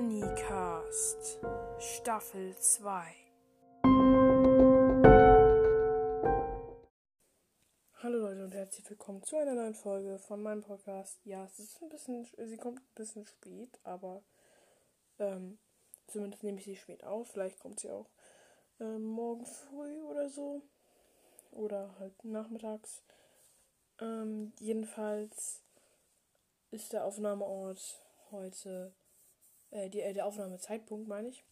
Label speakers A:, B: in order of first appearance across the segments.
A: Bonnycast Staffel 2 Hallo Leute und herzlich willkommen zu einer neuen Folge von meinem Podcast. Ja, es ist ein bisschen, sie kommt ein bisschen spät, aber ähm, zumindest nehme ich sie spät auf. Vielleicht kommt sie auch ähm, morgen früh oder so. Oder halt nachmittags. Ähm, jedenfalls ist der Aufnahmeort heute, äh, die, äh, der Aufnahmezeitpunkt meine ich,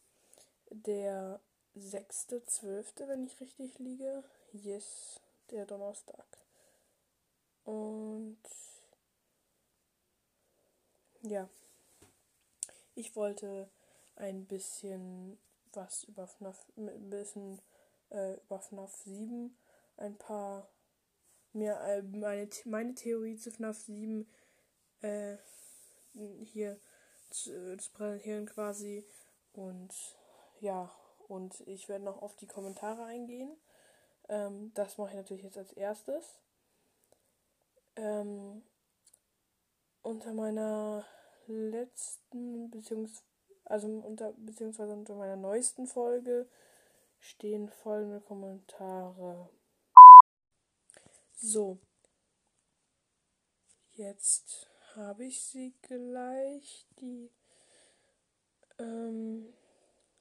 A: der 6.12., wenn ich richtig liege. Yes, der Donnerstag. Und ja, ich wollte ein bisschen was über FNAF, ein bisschen äh, über FNAF 7, ein paar mir äh, meine, meine Theorie zu FNAF 7 äh, hier zu, äh, präsentieren quasi. Und ja, und ich werde noch auf die Kommentare eingehen. Ähm, das mache ich natürlich jetzt als erstes. Ähm, unter meiner letzten, beziehungsweise, also unter, beziehungsweise unter meiner neuesten Folge stehen folgende Kommentare. So. Jetzt habe ich sie gleich, die ähm,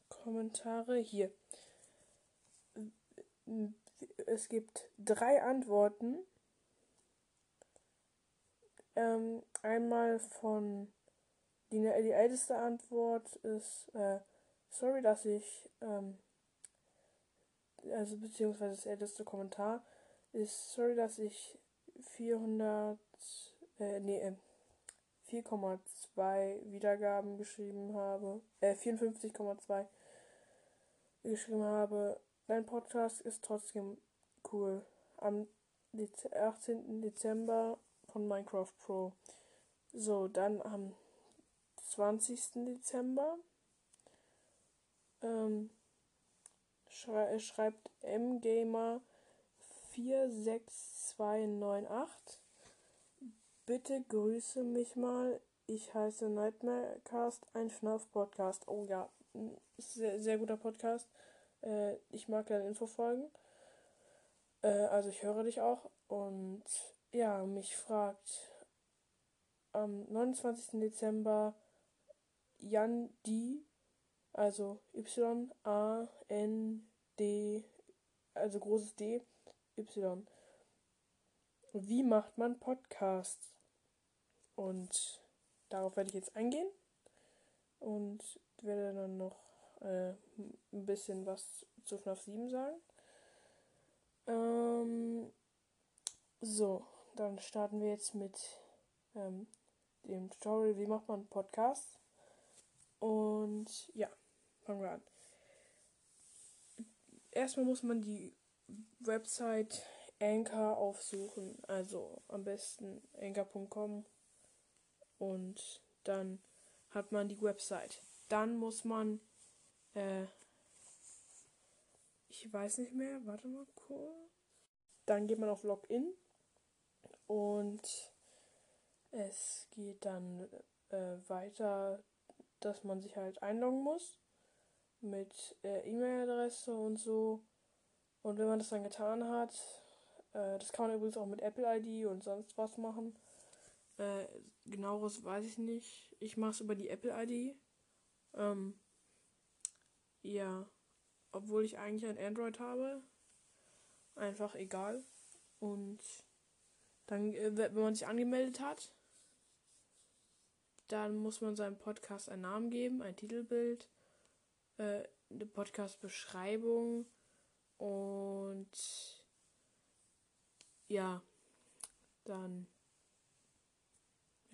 A: Kommentare hier. Es gibt drei Antworten. Ähm, einmal von die, die älteste Antwort ist äh, sorry, dass ich ähm, also beziehungsweise das älteste Kommentar ist sorry, dass ich 400 äh, nee, äh, 4,2 Wiedergaben geschrieben habe, äh, 54,2 geschrieben habe. Dein Podcast ist trotzdem cool. Am 18. Dezember von Minecraft Pro. So, dann am 20. Dezember ähm, schrei schreibt mgamer 46298 Bitte grüße mich mal. Ich heiße Nightmarecast, ein FNAF-Podcast. Oh ja, sehr, sehr guter Podcast. Äh, ich mag deine Infofolgen. Äh, also ich höre dich auch. Und ja, mich fragt am 29. Dezember Jan D, also Y-A-N-D, also großes D, Y. Wie macht man Podcasts? Und darauf werde ich jetzt eingehen und werde dann noch äh, ein bisschen was zu FNAF 7 sagen. Ähm, so, dann starten wir jetzt mit ähm, dem Tutorial, wie macht man Podcasts. Und ja, fangen wir an. Erstmal muss man die Website Anchor aufsuchen, also am besten anchor.com und dann hat man die Website. Dann muss man, äh, ich weiß nicht mehr, warte mal kurz. Dann geht man auf Login und es geht dann äh, weiter, dass man sich halt einloggen muss mit äh, E-Mail-Adresse und so. Und wenn man das dann getan hat, äh, das kann man übrigens auch mit Apple ID und sonst was machen. Äh, genaueres weiß ich nicht. Ich mache es über die Apple ID. Ähm, ja, obwohl ich eigentlich ein Android habe. Einfach egal. Und dann, äh, wenn man sich angemeldet hat, dann muss man seinem Podcast einen Namen geben, ein Titelbild, äh, eine Podcast-Beschreibung und ja, dann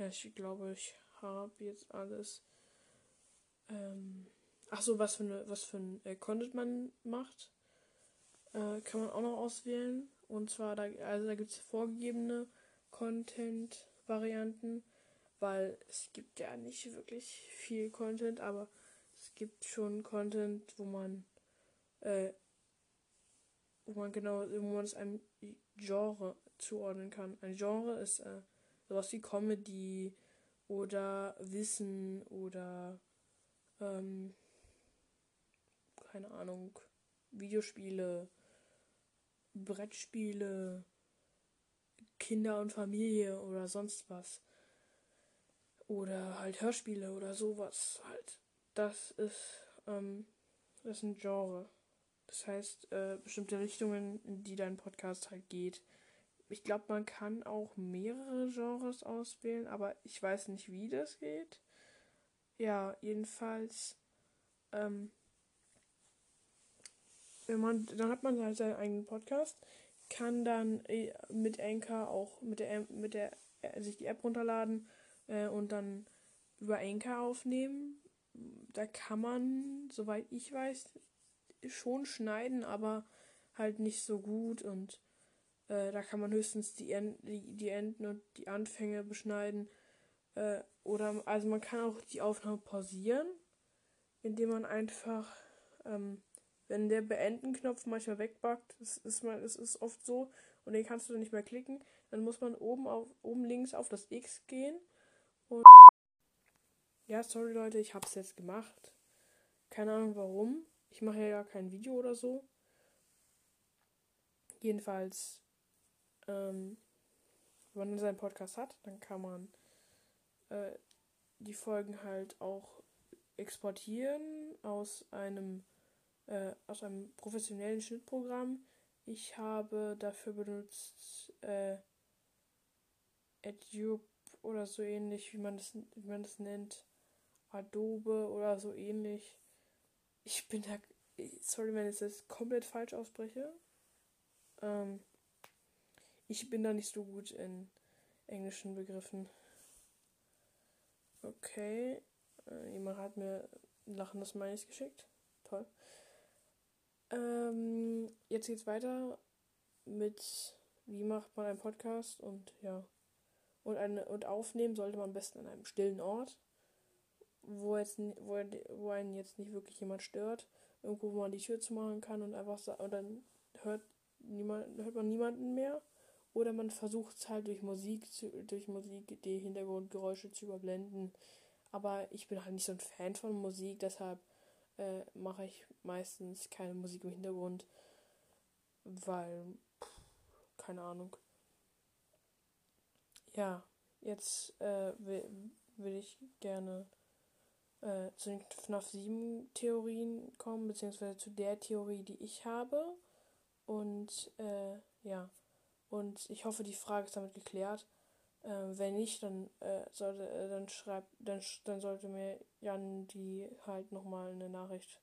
A: ja, ich glaube, ich habe jetzt alles. Ähm, ach so, was für eine, was für ein äh, Content man macht, äh, kann man auch noch auswählen. Und zwar da, also da gibt es vorgegebene Content-Varianten, weil es gibt ja nicht wirklich viel Content, aber es gibt schon Content, wo man, äh, wo man genau, wo man es einem Genre zuordnen kann. Ein Genre ist äh, sowas wie Comedy oder Wissen oder ähm, keine Ahnung, Videospiele, Brettspiele, Kinder und Familie oder sonst was. Oder halt Hörspiele oder sowas halt. Das ist, ähm, das ist ein Genre. Das heißt, äh, bestimmte Richtungen, in die dein Podcast halt geht. Ich glaube, man kann auch mehrere Genres auswählen, aber ich weiß nicht, wie das geht. Ja, jedenfalls, ähm, wenn man, dann hat man halt seinen eigenen Podcast, kann dann äh, mit Anchor auch mit der mit der äh, sich die App runterladen äh, und dann über Anchor aufnehmen. Da kann man, soweit ich weiß, schon schneiden, aber halt nicht so gut und äh, da kann man höchstens die, en die, die Enden und die Anfänge beschneiden. Äh, oder also man kann auch die Aufnahme pausieren, indem man einfach, ähm, wenn der Beenden-Knopf manchmal wegbackt, das ist mal, das ist oft so, und den kannst du dann nicht mehr klicken, dann muss man oben auf oben links auf das X gehen und ja, sorry Leute, ich hab's jetzt gemacht. Keine Ahnung warum. Ich mache ja gar kein Video oder so. Jedenfalls, ähm, wenn man seinen Podcast hat, dann kann man äh, die Folgen halt auch exportieren aus einem äh, aus einem professionellen Schnittprogramm. Ich habe dafür benutzt äh, Edube oder so ähnlich, wie man das wie man das nennt, Adobe oder so ähnlich ich bin da. Sorry, wenn ich das komplett falsch ausspreche. Ähm, ich bin da nicht so gut in englischen Begriffen. Okay. Äh, jemand hat mir ein lachendes Mais geschickt. Toll. Ähm, jetzt geht's weiter mit wie macht man einen Podcast und ja. Und, eine, und aufnehmen sollte man am besten an einem stillen Ort wo, jetzt, wo, wo einen jetzt nicht wirklich jemand stört, irgendwo, wo man die Tür zumachen kann und einfach und dann hört, niemand, hört man niemanden mehr. Oder man versucht es halt durch Musik, zu, durch Musik die Hintergrundgeräusche zu überblenden. Aber ich bin halt nicht so ein Fan von Musik, deshalb äh, mache ich meistens keine Musik im Hintergrund, weil, pff, keine Ahnung. Ja, jetzt äh, will, will ich gerne äh, zu den FNAF 7 Theorien kommen, beziehungsweise zu der Theorie, die ich habe. Und äh, ja, und ich hoffe, die Frage ist damit geklärt. Äh, wenn nicht, dann äh, sollte äh, dann schreibt, dann, dann sollte mir Jan die halt nochmal eine Nachricht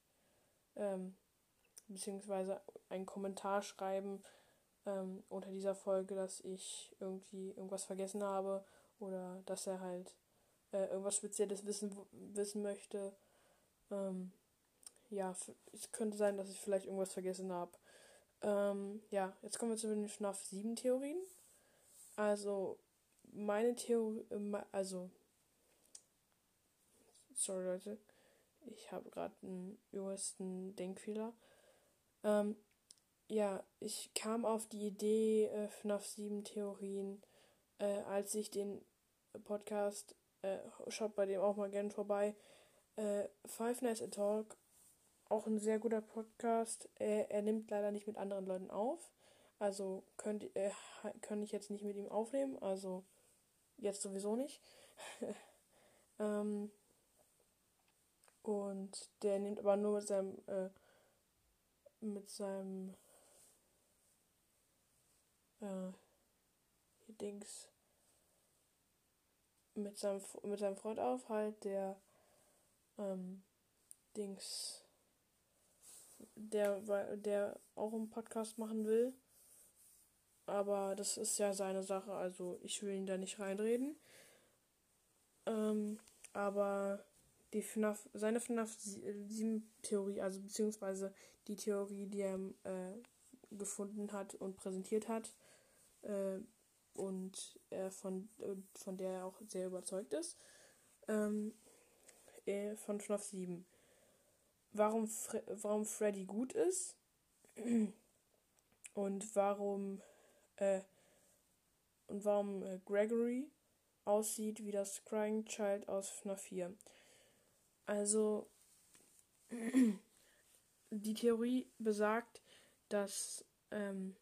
A: ähm, beziehungsweise einen Kommentar schreiben ähm, unter dieser Folge, dass ich irgendwie irgendwas vergessen habe oder dass er halt äh, irgendwas Spezielles wissen, wissen möchte. Ähm, ja, es könnte sein, dass ich vielleicht irgendwas vergessen habe. Ähm, ja, jetzt kommen wir zu den FNAF 7 Theorien. Also, meine Theorie, äh, also, sorry Leute, ich habe gerade einen übelsten Denkfehler. Ähm, ja, ich kam auf die Idee äh, FNAF 7 Theorien, äh, als ich den Podcast äh, schaut bei dem auch mal gerne vorbei. Äh, Five Nights at Talk, auch ein sehr guter Podcast. Er, er nimmt leider nicht mit anderen Leuten auf. Also könnt, äh, kann ich jetzt nicht mit ihm aufnehmen. Also jetzt sowieso nicht. ähm, und der nimmt aber nur mit seinem äh, mit seinem äh, Dings mit seinem, mit seinem Freund auf, halt, der ähm, Dings, der, der auch einen Podcast machen will. Aber das ist ja seine Sache, also ich will ihn da nicht reinreden. Ähm, aber die FNAF, seine FNAF 7 Theorie, also beziehungsweise die Theorie, die er äh, gefunden hat und präsentiert hat, äh, und äh, von, von der er auch sehr überzeugt ist. Ähm, äh, von FNAF 7. Warum, Fre warum Freddy gut ist und warum äh, und warum äh, Gregory aussieht wie das Crying Child aus FNAF 4. Also die Theorie besagt, dass, ähm,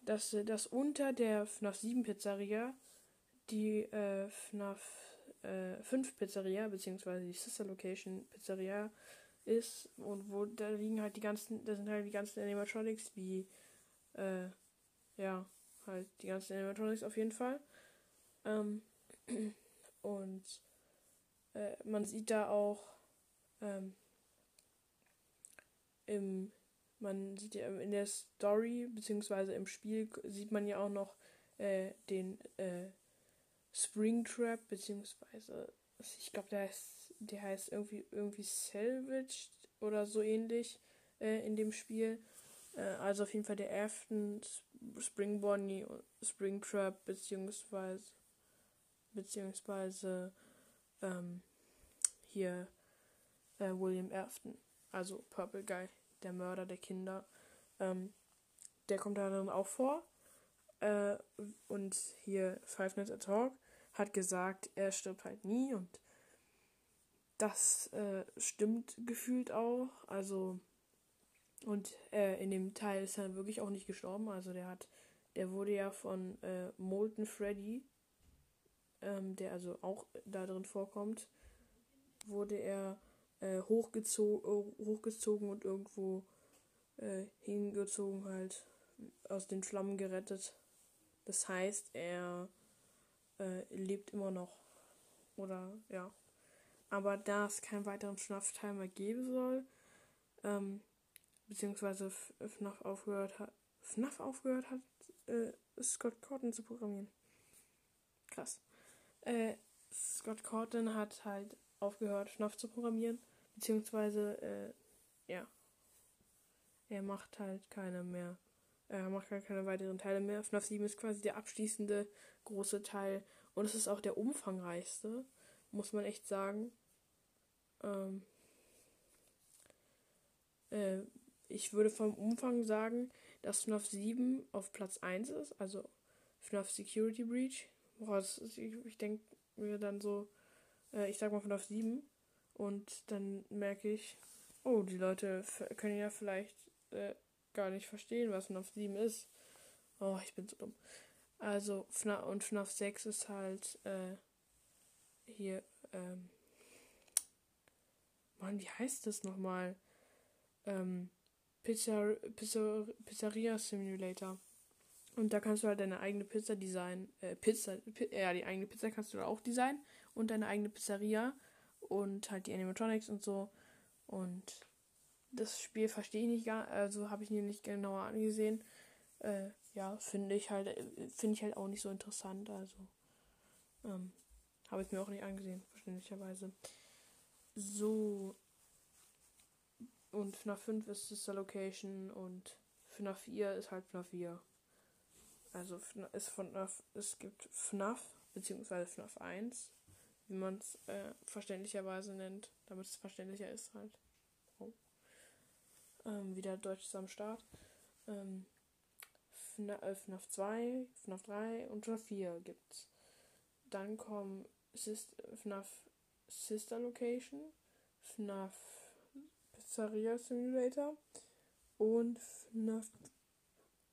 A: dass, dass unter der FNAF 7 Pizzeria die äh, FNAF äh, 5 Pizzeria, beziehungsweise die Sister Location Pizzeria ist und wo da liegen halt die ganzen, da sind halt die ganzen Animatronics wie, äh, ja, halt die ganzen Animatronics auf jeden Fall. Ähm, und äh, man sieht da auch ähm, im, man sieht ja in der Story, beziehungsweise im Spiel, sieht man ja auch noch äh, den äh, Springtrap, beziehungsweise ich glaube, der heißt, der heißt irgendwie, irgendwie Salvaged oder so ähnlich äh, in dem Spiel. Äh, also auf jeden Fall der Afton, Spring Bonnie, Springtrap, beziehungsweise beziehungsweise ähm, hier äh, William Afton, also Purple Guy, der Mörder der Kinder. Ähm, der kommt da dann auch vor. Äh, und hier Five Nights at Talk hat gesagt, er stirbt halt nie und das äh, stimmt gefühlt auch. Also und äh, in dem Teil ist er wirklich auch nicht gestorben. Also der hat, der wurde ja von äh, Molten Freddy, ähm, der also auch da drin vorkommt, wurde er äh, hochgezo hochgezogen und irgendwo äh, hingezogen halt aus den Flammen gerettet. Das heißt, er äh, lebt immer noch. Oder ja. Aber da es keinen weiteren FNAF-Teil mehr geben soll, ähm, beziehungsweise FNAF aufgehört hat, FNAF aufgehört hat, äh, Scott Cotton zu programmieren. Krass. Äh, Scott Cotton hat halt aufgehört, FNAF zu programmieren, beziehungsweise, äh, ja. Er macht halt keine mehr. Er macht gar keine weiteren Teile mehr. FNAF 7 ist quasi der abschließende große Teil und es ist auch der umfangreichste, muss man echt sagen. Ähm, äh, ich würde vom Umfang sagen, dass FNAF 7 auf Platz 1 ist, also FNAF Security Breach. Woraus ich, ich denke mir dann so, äh, ich sag mal FNAF 7 und dann merke ich, oh, die Leute können ja vielleicht äh, gar nicht verstehen, was FNAF 7 ist. Oh, ich bin so dumm. Also, FNAF und FNAF 6 ist halt äh, hier, ähm, Mann, wie heißt das nochmal? Ähm, Pizzer, Pizzer, Pizzeria Simulator. Und da kannst du halt deine eigene Pizza designen. Äh, Pizza, ja, die eigene Pizza kannst du da auch designen. Und deine eigene Pizzeria. Und halt die Animatronics und so. Und das Spiel verstehe ich nicht gar, also habe ich mir nicht genauer angesehen. Äh, ja, finde ich halt, finde ich halt auch nicht so interessant. Also, ähm, habe ich mir auch nicht angesehen, verständlicherweise. So. Und FNAF 5 ist Sister Location und FNAF 4 ist halt FNAF 4. Also ist von FNAF, es gibt FNAF beziehungsweise FNAF 1, wie man es äh, verständlicherweise nennt, damit es verständlicher ist halt. Ähm, wieder Deutsch am Start. Ähm, FNAF 2, FNAF 3 und FNAF 4 gibt's. Dann kommen Sist FNAF Sister Location, FNAF Pizzeria Simulator und FNAF.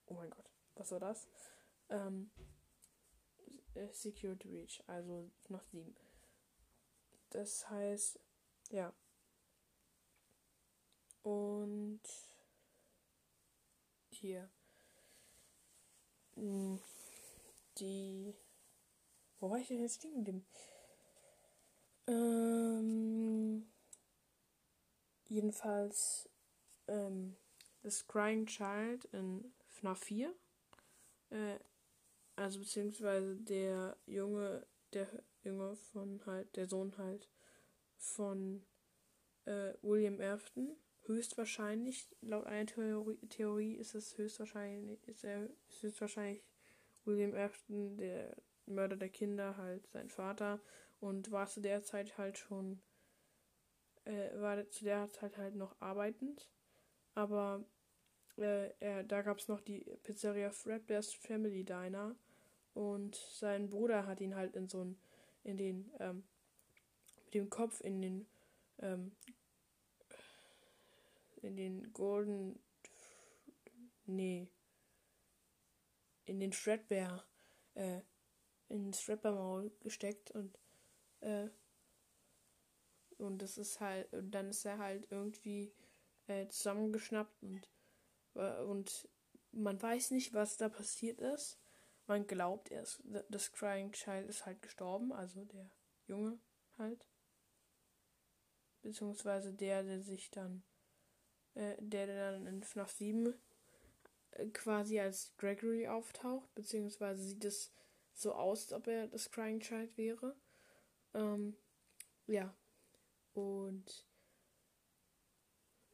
A: Oh mein Gott, was war das? Ähm, äh, Security Reach, also FNAF 7. Das heißt, ja. Und hier die. Wo war ich denn jetzt stehen? Ähm, jedenfalls ähm, das Crying Child in FNAF 4. Äh, also beziehungsweise der Junge, der Junge von halt, der Sohn halt von äh, William Afton höchstwahrscheinlich, laut einer Theorie, Theorie ist es höchstwahrscheinlich, ist er ist höchstwahrscheinlich William Afton, der Mörder der Kinder, halt sein Vater. Und war zu der Zeit halt schon, äh, war zu der Zeit halt noch arbeitend, aber äh, er, da gab es noch die Pizzeria Fredbear's Family Diner. Und sein Bruder hat ihn halt in so ein, in den, ähm, mit dem Kopf in den ähm, in den Golden. Nee. In den Shredbear. Äh, in den Shredbear-Maul gesteckt und. Äh, und das ist halt. Und dann ist er halt irgendwie äh, zusammengeschnappt und. Äh, und man weiß nicht, was da passiert ist. Man glaubt erst, das Crying Child ist halt gestorben, also der Junge halt. Beziehungsweise der, der sich dann, äh, der, dann in FNAF 7 äh, quasi als Gregory auftaucht, beziehungsweise sieht es so aus, als ob er das Crying Child wäre. Ähm, ja. Und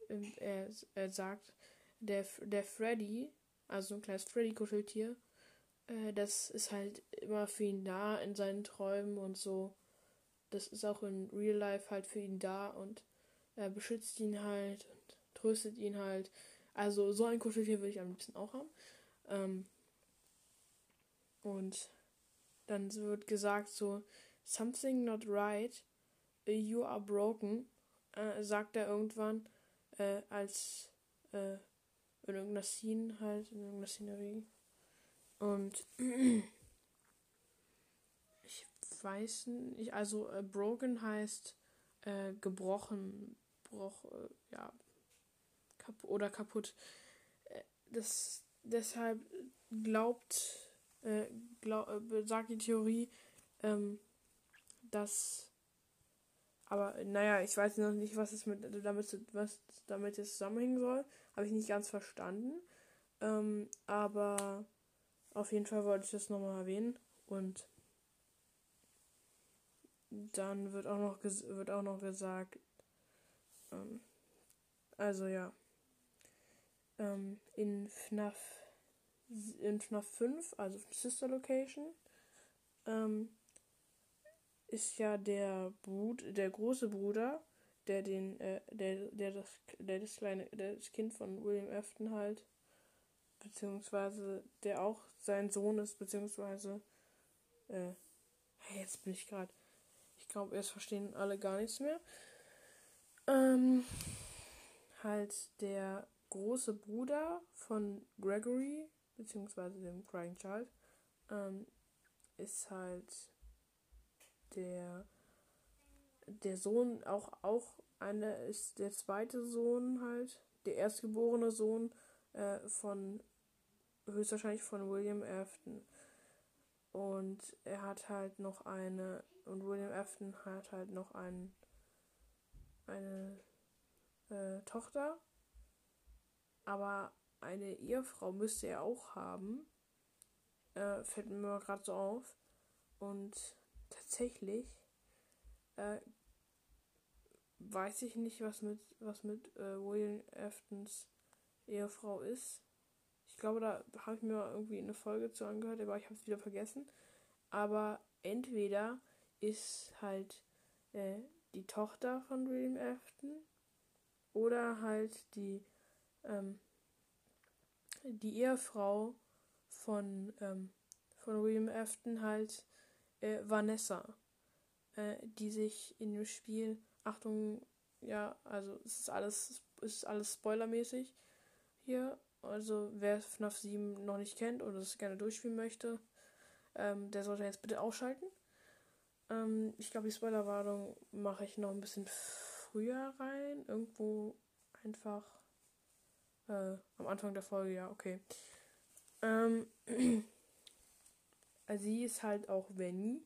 A: ähm, er, er sagt, der, der Freddy, also ein kleines Freddy-Kuscheltier, äh, das ist halt immer für ihn da in seinen Träumen und so. Das ist auch in Real Life halt für ihn da und er beschützt ihn halt und tröstet ihn halt. Also so ein Kuscheltier würde ich am liebsten auch haben. Ähm, und dann wird gesagt so, something not right, you are broken, äh, sagt er irgendwann, äh, als äh, in irgendeiner Scene halt, in irgendeiner Szenerie. Und ich weiß nicht, also äh, broken heißt äh, gebrochen, broch, äh, ja, kap oder kaputt. Äh, das deshalb glaubt, äh, glaub, äh, sagt die Theorie, ähm, dass aber naja, ich weiß noch nicht, was es mit damit was damit jetzt zusammenhängen soll. Habe ich nicht ganz verstanden. Ähm, aber auf jeden Fall wollte ich das nochmal erwähnen. Und dann wird auch noch, wird auch noch gesagt, ähm, also ja, ähm, in FNAF, in FNAF 5, also Sister Location, ähm, ist ja der Brut, der große Bruder, der den, äh, der, der das, der das kleine, der das Kind von William Afton halt, beziehungsweise der auch sein Sohn ist, beziehungsweise, äh, jetzt bin ich gerade, ich glaube, erst verstehen alle gar nichts mehr. Ähm, halt der große Bruder von Gregory, beziehungsweise dem Crying Child, ähm, ist halt der der Sohn auch auch eine ist der zweite Sohn halt der erstgeborene Sohn äh, von höchstwahrscheinlich von William Afton. Und er hat halt noch eine und William Afton hat halt noch einen eine äh, Tochter aber eine Ehefrau müsste er auch haben äh, fällt mir gerade so auf und tatsächlich äh, weiß ich nicht, was mit, was mit äh, William Aftons Ehefrau ist. Ich glaube, da habe ich mir irgendwie eine Folge zu angehört, aber ich habe es wieder vergessen. Aber entweder ist halt äh, die Tochter von William Afton oder halt die, ähm, die Ehefrau von, ähm, von William Afton halt äh, Vanessa, äh, die sich in dem Spiel, Achtung, ja, also es ist alles, es ist alles spoilermäßig hier. Also wer FNAF 7 noch nicht kennt oder es gerne durchspielen möchte, ähm, der sollte jetzt bitte ausschalten. Ähm, ich glaube, die Spoilerwarnung mache ich noch ein bisschen früher rein. Irgendwo einfach äh, am Anfang der Folge, ja, okay. Ähm, sie ist halt auch Venny.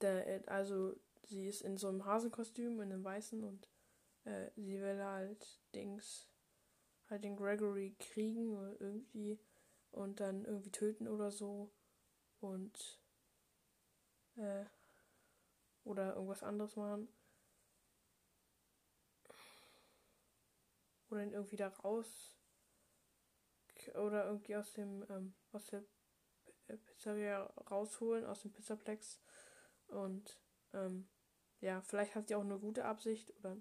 A: Der, also sie ist in so einem Hasenkostüm, in einem weißen und äh, sie will halt Dings, halt den Gregory kriegen oder irgendwie und dann irgendwie töten oder so und äh, oder irgendwas anderes machen. Oder ihn irgendwie da raus oder irgendwie aus dem ähm, aus der Pizzeria rausholen aus dem Pizzaplex. Und ähm, ja, vielleicht hat sie auch eine gute Absicht oder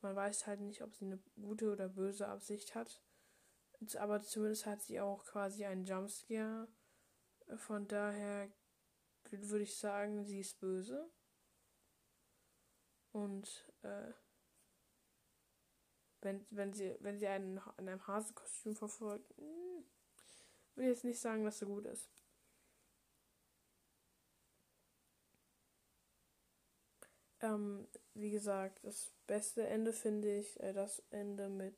A: man weiß halt nicht, ob sie eine gute oder böse Absicht hat. Aber zumindest hat sie auch quasi einen Jumpscare. Von daher würde ich sagen, sie ist böse. Und äh, wenn, wenn sie, wenn sie einen in einem Hasenkostüm verfolgt, hm, will jetzt nicht sagen, dass sie gut ist. Ähm, wie gesagt, das beste Ende finde ich äh, das Ende mit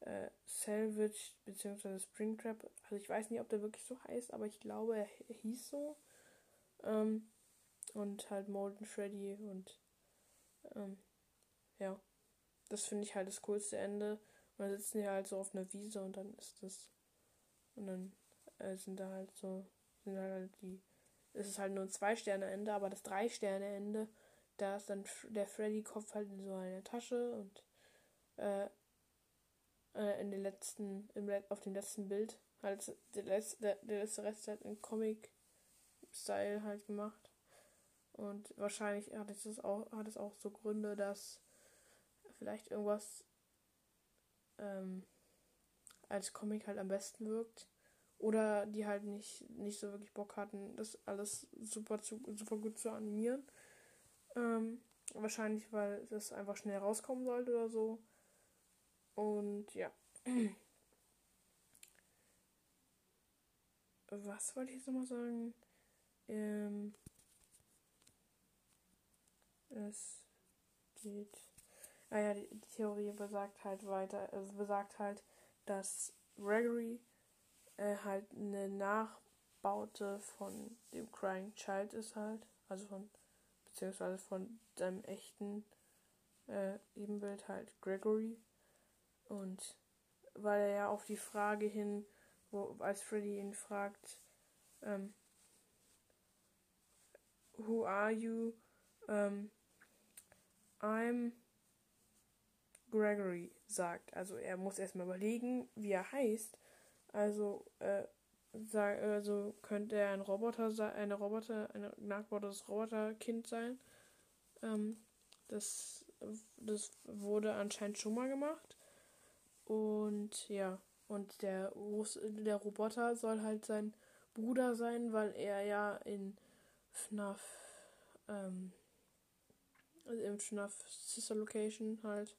A: äh, Salvage bzw. Springtrap. Also ich weiß nicht, ob der wirklich so heißt, aber ich glaube, er, er hieß so. Ähm, und halt Molten Freddy und ähm, ja, das finde ich halt das coolste Ende. Und dann sitzen die halt so auf einer Wiese und dann ist das und dann äh, sind da halt so sind halt die es ist halt nur ein zwei Sterne Ende, aber das drei Sterne Ende, da ist dann der Freddy Kopf halt in so einer Tasche und äh, äh, in den letzten im, auf dem letzten Bild halt der letzte der, letzte Rest halt in Comic Style halt gemacht. Und wahrscheinlich hat es auch, hat es auch so Gründe, dass vielleicht irgendwas ähm, als Comic halt am besten wirkt. Oder die halt nicht, nicht so wirklich Bock hatten, das alles super, zu, super gut zu animieren. Ähm, wahrscheinlich, weil das einfach schnell rauskommen sollte oder so. Und ja. Was wollte ich jetzt nochmal sagen? Ähm, es geht. Ah ja, die, die, Theorie besagt halt weiter, also besagt halt, dass Gregory äh, halt eine Nachbaute von dem Crying Child ist halt, also von, beziehungsweise von seinem echten äh, Ebenbild halt Gregory. Und weil er ja auf die Frage hin, wo, als Freddy ihn fragt, ähm, Who are you? Ähm, I'm Gregory sagt. Also er muss erstmal überlegen, wie er heißt. Also, äh, sag, also könnte er ein Roboter sein, eine Roboter, ein nachgebautes Roboterkind sein. Ähm, das, das wurde anscheinend schon mal gemacht. Und ja, und der, der Roboter soll halt sein Bruder sein, weil er ja in FNAF, ähm, also im FNAF Sister Location halt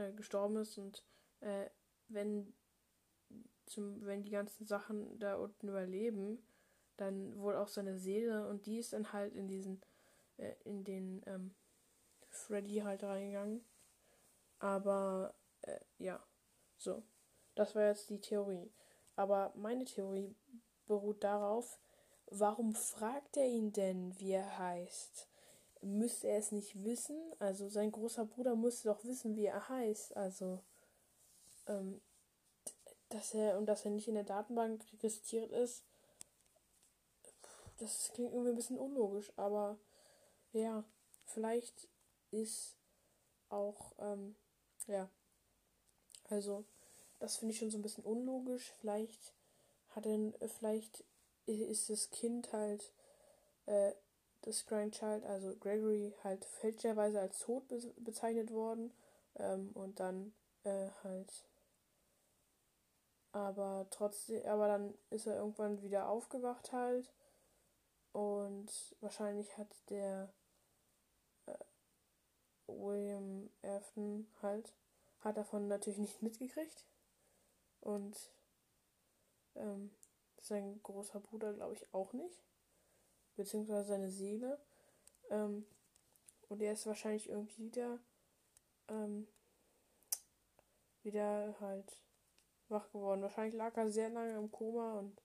A: äh, gestorben ist und äh, wenn zum, wenn die ganzen Sachen da unten überleben, dann wohl auch seine Seele und die ist dann halt in diesen, äh, in den ähm, Freddy halt reingegangen. Aber äh, ja, so. Das war jetzt die Theorie. Aber meine Theorie beruht darauf, warum fragt er ihn denn, wie er heißt? Müsste er es nicht wissen? Also sein großer Bruder müsste doch wissen, wie er heißt. Also, ähm, dass er und dass er nicht in der Datenbank registriert ist, das klingt irgendwie ein bisschen unlogisch. Aber ja, vielleicht ist auch, ähm, ja, also das finde ich schon so ein bisschen unlogisch. Vielleicht hat er, vielleicht ist das Kind halt, äh, das Grandchild, also Gregory, halt fälschlicherweise als tot be bezeichnet worden. Ähm, und dann äh, halt. Aber trotzdem, aber dann ist er irgendwann wieder aufgewacht halt. Und wahrscheinlich hat der äh, William Afton halt, hat davon natürlich nicht mitgekriegt. Und ähm, sein großer Bruder, glaube ich, auch nicht. Beziehungsweise seine Seele. Ähm, und er ist wahrscheinlich irgendwie wieder, ähm, wieder halt wach geworden. Wahrscheinlich lag er sehr lange im Koma und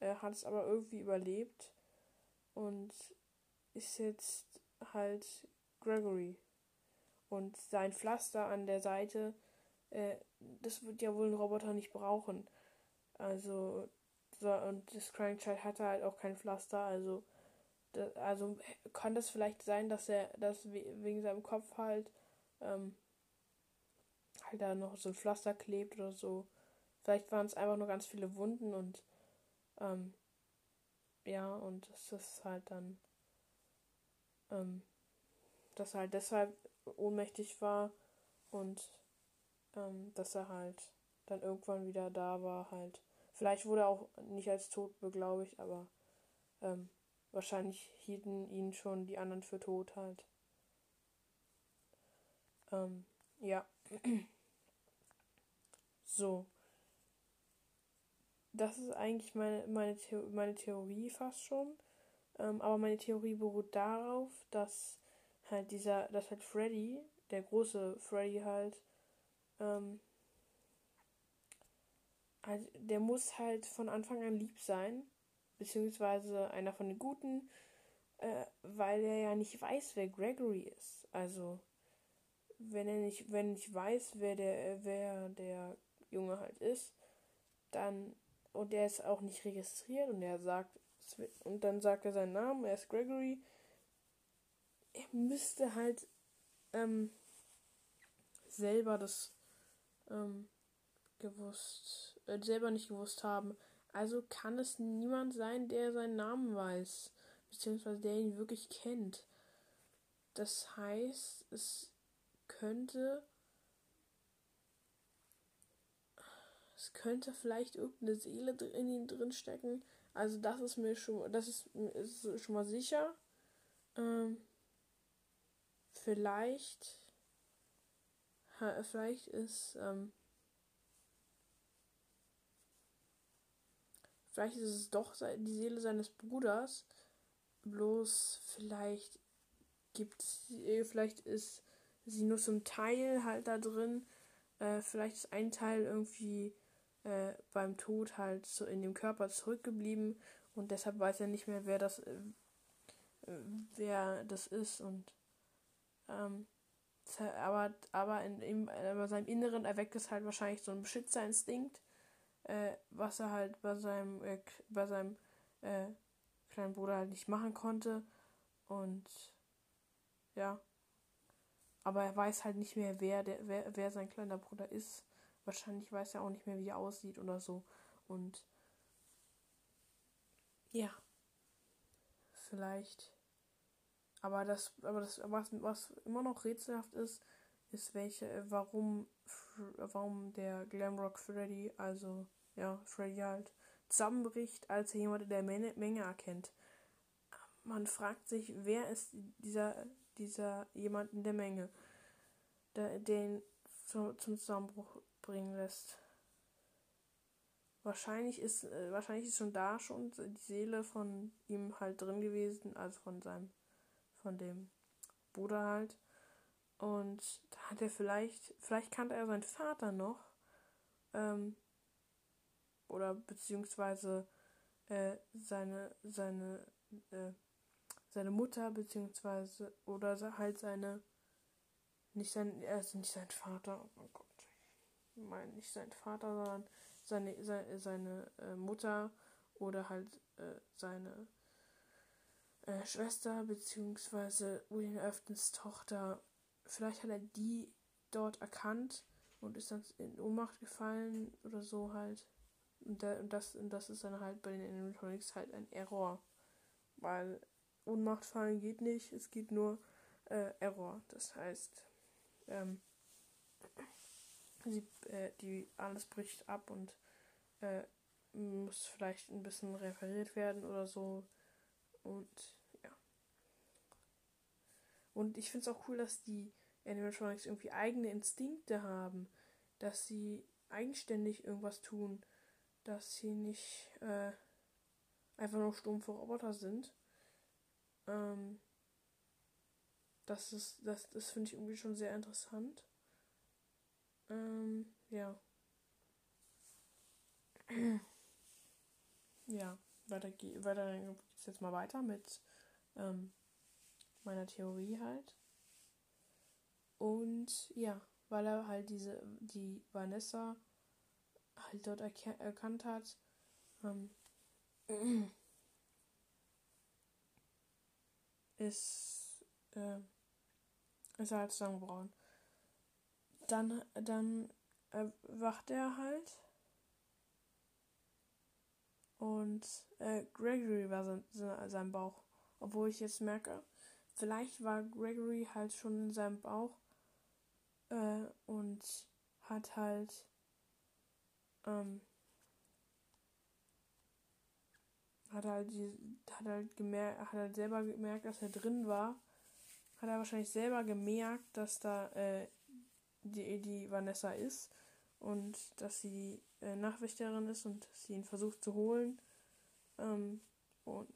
A: er hat es aber irgendwie überlebt. Und ist jetzt halt Gregory. Und sein Pflaster an der Seite, äh, das wird ja wohl ein Roboter nicht brauchen. Also so, und das Crying Child hatte halt auch kein Pflaster, also also kann das vielleicht sein, dass er das wegen seinem Kopf halt ähm, halt da noch so ein Pflaster klebt oder so. Vielleicht waren es einfach nur ganz viele Wunden und ähm, ja, und dass das halt dann ähm, dass er halt deshalb ohnmächtig war und ähm, dass er halt dann irgendwann wieder da war, halt Vielleicht wurde er auch nicht als tot beglaubigt, aber ähm, wahrscheinlich hielten ihn schon die anderen für tot halt. Ähm, ja. so. Das ist eigentlich meine, meine, The meine Theorie fast schon. Ähm, aber meine Theorie beruht darauf, dass halt dieser, dass halt Freddy, der große Freddy halt, ähm, halt, der muss halt von Anfang an lieb sein, beziehungsweise einer von den Guten, äh, weil er ja nicht weiß, wer Gregory ist. Also, wenn er nicht, wenn nicht weiß, wer der, wer der Junge halt ist, dann, und er ist auch nicht registriert und er sagt, und dann sagt er seinen Namen, er ist Gregory, er müsste halt ähm, selber das ähm, gewusst, äh, selber nicht gewusst haben. Also kann es niemand sein, der seinen Namen weiß, beziehungsweise der ihn wirklich kennt. Das heißt, es könnte es könnte vielleicht irgendeine Seele in ihm drin stecken. Also das ist mir schon, das ist, ist schon mal sicher. Ähm, vielleicht, vielleicht ist, ähm, vielleicht ist es doch die Seele seines Bruders. Bloß vielleicht gibt es, vielleicht ist sie nur zum Teil halt da drin. Äh, vielleicht ist ein Teil irgendwie äh, beim Tod halt so in dem Körper zurückgeblieben und deshalb weiß er nicht mehr, wer das, äh, wer das ist und ähm, aber, aber in, in, in seinem Inneren erweckt es halt wahrscheinlich so ein Beschützerinstinkt, äh, was er halt bei seinem, äh, bei seinem äh, kleinen Bruder halt nicht machen konnte. Und ja. Aber er weiß halt nicht mehr, wer, der, wer, wer sein kleiner Bruder ist. Wahrscheinlich weiß er auch nicht mehr, wie er aussieht oder so. Und ja. Vielleicht aber das, aber das, was, was immer noch rätselhaft ist, ist welche, äh, warum, warum der Glamrock Freddy, also ja, Freddy halt, zusammenbricht, als er jemand in der Menge, Menge erkennt. Man fragt sich, wer ist dieser, dieser jemand in der Menge, der den zu, zum Zusammenbruch bringen lässt. Wahrscheinlich ist, äh, wahrscheinlich ist schon da schon die Seele von ihm halt drin gewesen, also von seinem von dem Bruder halt. Und da hat er vielleicht, vielleicht kannte er seinen Vater noch. Ähm, oder beziehungsweise äh, seine, seine, äh, seine Mutter, beziehungsweise, oder halt seine, nicht sein, also nicht sein Vater, oh Gott, ich meine nicht sein Vater, sondern seine, seine, seine äh, Mutter oder halt äh, seine äh, Schwester beziehungsweise William Aftons Tochter, vielleicht hat er die dort erkannt und ist dann in Ohnmacht gefallen oder so halt. Und, der, und, das, und das ist dann halt bei den Animatronics halt ein Error. Weil Ohnmacht fallen geht nicht, es geht nur äh, Error. Das heißt, ähm, sie, äh, die, alles bricht ab und äh, muss vielleicht ein bisschen repariert werden oder so. Und. Und ich finde es auch cool, dass die Animatronics irgendwie eigene Instinkte haben, dass sie eigenständig irgendwas tun, dass sie nicht äh, einfach nur stumpfe Roboter sind. Ähm, das ist, das, das finde ich irgendwie schon sehr interessant. Ähm, ja. ja, weiter, weiter geht's jetzt mal weiter mit ähm, meiner Theorie halt. Und ja, weil er halt diese, die Vanessa halt dort erka erkannt hat, ähm, ist, äh, ist er halt zusammengebrochen. Dann, dann erwacht er halt. Und äh, Gregory war sein, sein Bauch. Obwohl ich jetzt merke, vielleicht war Gregory halt schon in seinem Bauch äh, und hat halt ähm, hat halt die, hat halt gemerkt, hat halt selber gemerkt, dass er drin war. Hat er wahrscheinlich selber gemerkt, dass da äh, die, die Vanessa ist und dass sie äh, Nachwächterin ist und sie ihn versucht zu holen. Ähm, und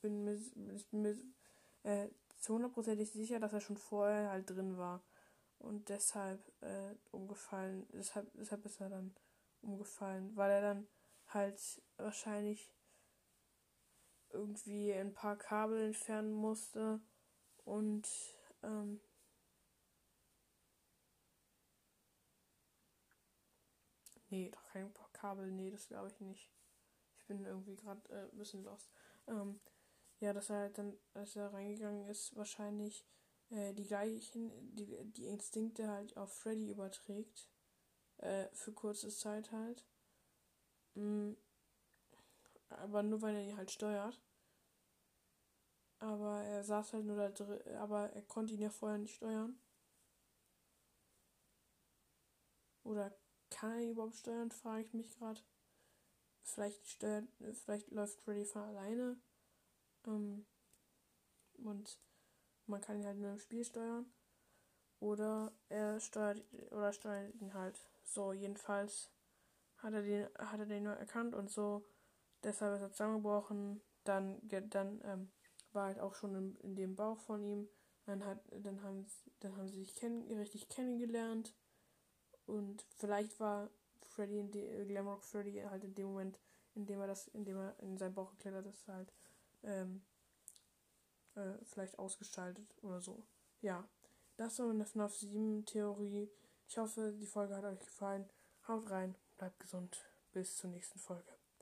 A: bin mir, ich bin mir äh, zu hundertprozentig sicher, dass er schon vorher halt drin war. Und deshalb äh, umgefallen, deshalb, deshalb ist er dann umgefallen, weil er dann halt wahrscheinlich irgendwie ein paar Kabel entfernen musste und ähm, nee, doch kein paar Kabel, nee, das glaube ich nicht. Ich bin irgendwie gerade äh, ein bisschen lost. Ähm, ja, dass er halt dann, als er reingegangen ist, wahrscheinlich äh, die gleichen, die, die Instinkte halt auf Freddy überträgt. Äh, für kurze Zeit halt. Mhm. Aber nur weil er ihn halt steuert. Aber er saß halt nur da drin, aber er konnte ihn ja vorher nicht steuern. Oder kann er ihn überhaupt steuern, frage ich mich gerade. Vielleicht steuert, vielleicht läuft Freddy von alleine. Ähm, und man kann ihn halt nur im Spiel steuern. Oder er steuert oder steuert ihn halt. So, jedenfalls hat er den, hat er den nur erkannt und so. Deshalb ist er zusammengebrochen. Dann, dann ähm, war halt auch schon in, in dem Bauch von ihm. Dann, hat, dann, haben, dann haben sie sich kenn, richtig kennengelernt. Und vielleicht war Freddy in de, Glamrock Freddy halt in dem Moment, in dem er das, in dem er in seinen Bauch geklettert ist, halt ähm, äh, vielleicht ausgeschaltet oder so. Ja, das war meine FNAF 7 Theorie. Ich hoffe, die Folge hat euch gefallen. Haut rein, bleibt gesund. Bis zur nächsten Folge.